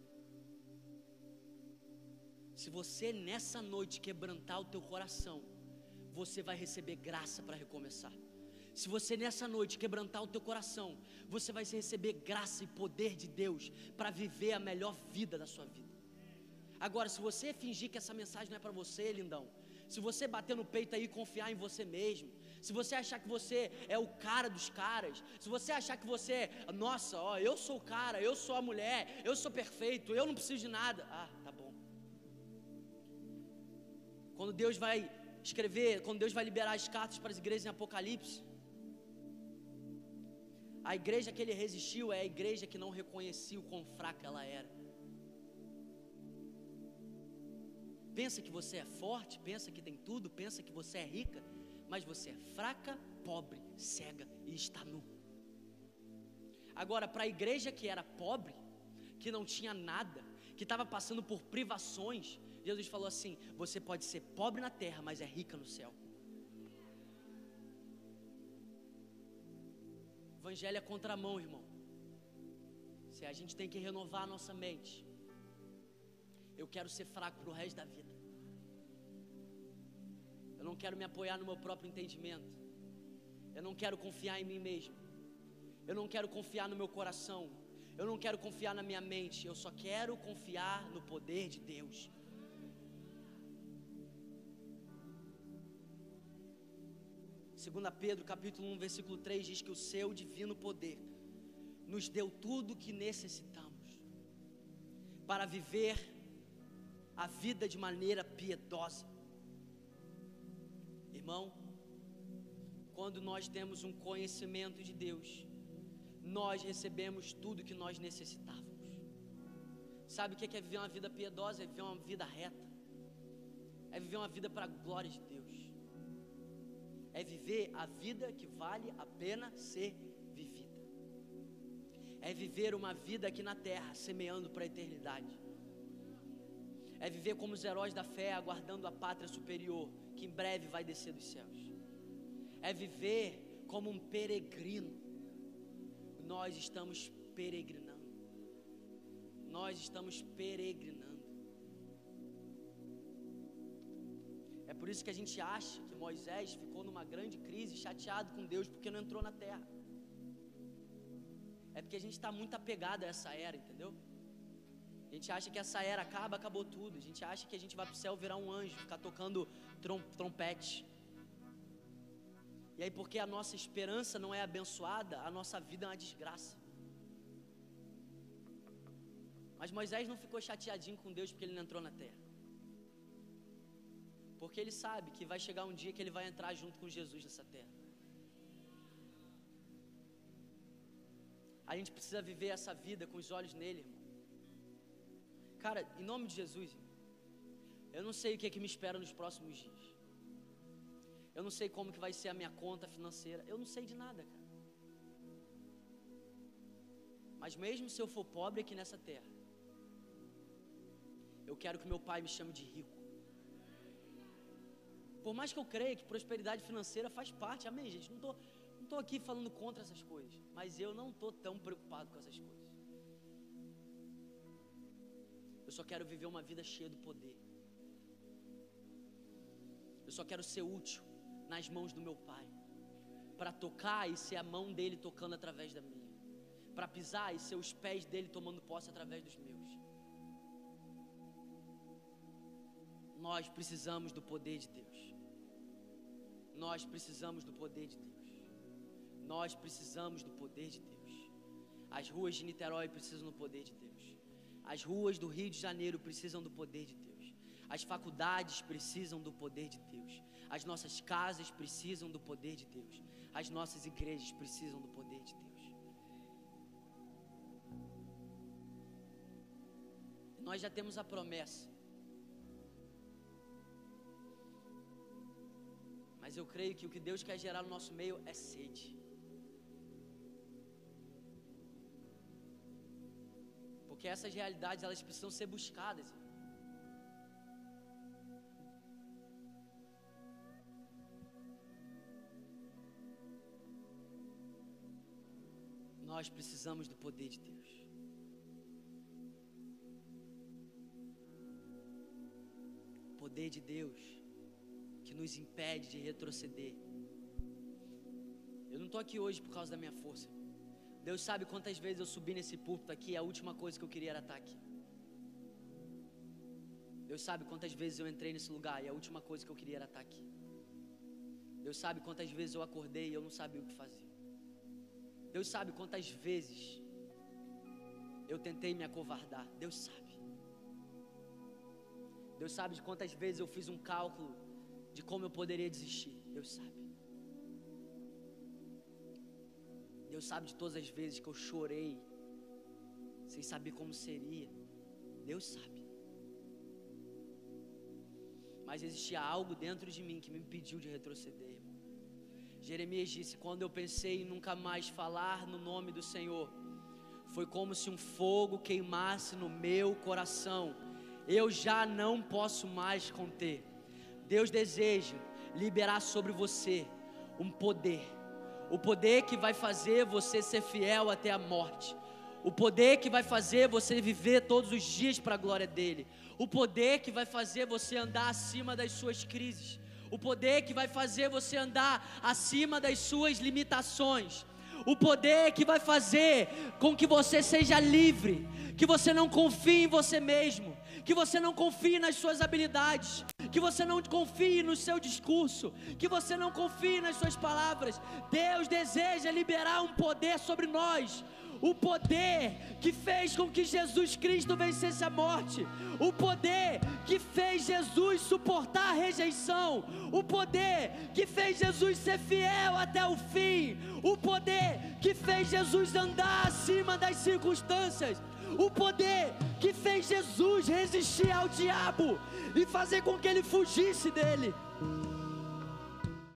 Se você nessa noite quebrantar o teu coração, você vai receber graça para recomeçar. Se você nessa noite quebrantar o teu coração, você vai receber graça e poder de Deus para viver a melhor vida da sua vida. Agora, se você fingir que essa mensagem não é para você, lindão, se você bater no peito aí e confiar em você mesmo, se você achar que você é o cara dos caras, se você achar que você, nossa, ó, eu sou o cara, eu sou a mulher, eu sou perfeito, eu não preciso de nada. Ah, tá bom. Quando Deus vai escrever, quando Deus vai liberar as cartas para as igrejas em Apocalipse, a igreja que ele resistiu é a igreja que não reconhecia o quão fraca ela era. Pensa que você é forte, pensa que tem tudo, pensa que você é rica, mas você é fraca, pobre, cega e está nu. Agora, para a igreja que era pobre, que não tinha nada, que estava passando por privações, Jesus falou assim: Você pode ser pobre na terra, mas é rica no céu. Evangelho é contramão, irmão. Se a gente tem que renovar a nossa mente. Eu quero ser fraco para o resto da vida. Eu não quero me apoiar no meu próprio entendimento. Eu não quero confiar em mim mesmo. Eu não quero confiar no meu coração. Eu não quero confiar na minha mente. Eu só quero confiar no poder de Deus. Segunda Pedro, capítulo 1, versículo 3 diz que o seu divino poder nos deu tudo o que necessitamos para viver a vida de maneira piedosa. Irmão, quando nós temos um conhecimento de Deus, nós recebemos tudo que nós necessitávamos. Sabe o que é viver uma vida piedosa? É viver uma vida reta, é viver uma vida para a glória de Deus, é viver a vida que vale a pena ser vivida, é viver uma vida aqui na terra, semeando para a eternidade, é viver como os heróis da fé, aguardando a pátria superior que em breve vai descer dos céus. É viver como um peregrino. Nós estamos peregrinando. Nós estamos peregrinando. É por isso que a gente acha que Moisés ficou numa grande crise, chateado com Deus, porque não entrou na terra. É porque a gente está muito apegado a essa era, entendeu? A gente acha que essa era acaba, acabou tudo. A gente acha que a gente vai para o céu virar um anjo, ficar tocando trompete. E aí, porque a nossa esperança não é abençoada, a nossa vida é uma desgraça. Mas Moisés não ficou chateadinho com Deus porque ele não entrou na terra. Porque ele sabe que vai chegar um dia que ele vai entrar junto com Jesus nessa terra. A gente precisa viver essa vida com os olhos nele, irmão. Cara, em nome de Jesus, eu não sei o que é que me espera nos próximos dias. Eu não sei como que vai ser a minha conta financeira. Eu não sei de nada, cara. Mas mesmo se eu for pobre aqui nessa terra, eu quero que meu pai me chame de rico. Por mais que eu creia que prosperidade financeira faz parte, amém, gente? Não estou não tô aqui falando contra essas coisas, mas eu não estou tão preocupado com essas coisas. Eu só quero viver uma vida cheia do poder. Eu só quero ser útil nas mãos do meu Pai, para tocar e ser a mão dele tocando através da minha, para pisar e ser os pés dele tomando posse através dos meus. Nós precisamos do poder de Deus. Nós precisamos do poder de Deus. Nós precisamos do poder de Deus. As ruas de Niterói precisam do poder de Deus. As ruas do Rio de Janeiro precisam do poder de Deus. As faculdades precisam do poder de Deus. As nossas casas precisam do poder de Deus. As nossas igrejas precisam do poder de Deus. Nós já temos a promessa. Mas eu creio que o que Deus quer gerar no nosso meio é sede. Porque essas realidades elas precisam ser buscadas. Nós precisamos do poder de Deus. poder de Deus que nos impede de retroceder. Eu não estou aqui hoje por causa da minha força. Deus sabe quantas vezes eu subi nesse púlpito aqui, a última coisa que eu queria era estar aqui. Deus sabe quantas vezes eu entrei nesse lugar e a última coisa que eu queria era estar aqui. Deus sabe quantas vezes eu acordei e eu não sabia o que fazer. Deus sabe quantas vezes eu tentei me acovardar. Deus sabe. Deus sabe de quantas vezes eu fiz um cálculo de como eu poderia desistir. Deus sabe. Deus sabe de todas as vezes que eu chorei sem saber como seria. Deus sabe. Mas existia algo dentro de mim que me impediu de retroceder. Jeremias disse: Quando eu pensei em nunca mais falar no nome do Senhor, foi como se um fogo queimasse no meu coração. Eu já não posso mais conter. Deus deseja liberar sobre você um poder, o poder que vai fazer você ser fiel até a morte, o poder que vai fazer você viver todos os dias para a glória dEle, o poder que vai fazer você andar acima das suas crises, o poder que vai fazer você andar acima das suas limitações, o poder que vai fazer com que você seja livre, que você não confie em você mesmo, que você não confie nas suas habilidades, que você não confie no seu discurso, que você não confie nas suas palavras. Deus deseja liberar um poder sobre nós, o poder que fez com que Jesus Cristo vencesse a morte, o poder que fez Jesus suportar a rejeição, o poder que fez Jesus ser fiel até o fim, o poder que fez Jesus andar acima das circunstâncias, o poder que fez Jesus resistir ao diabo e fazer com que ele fugisse dele.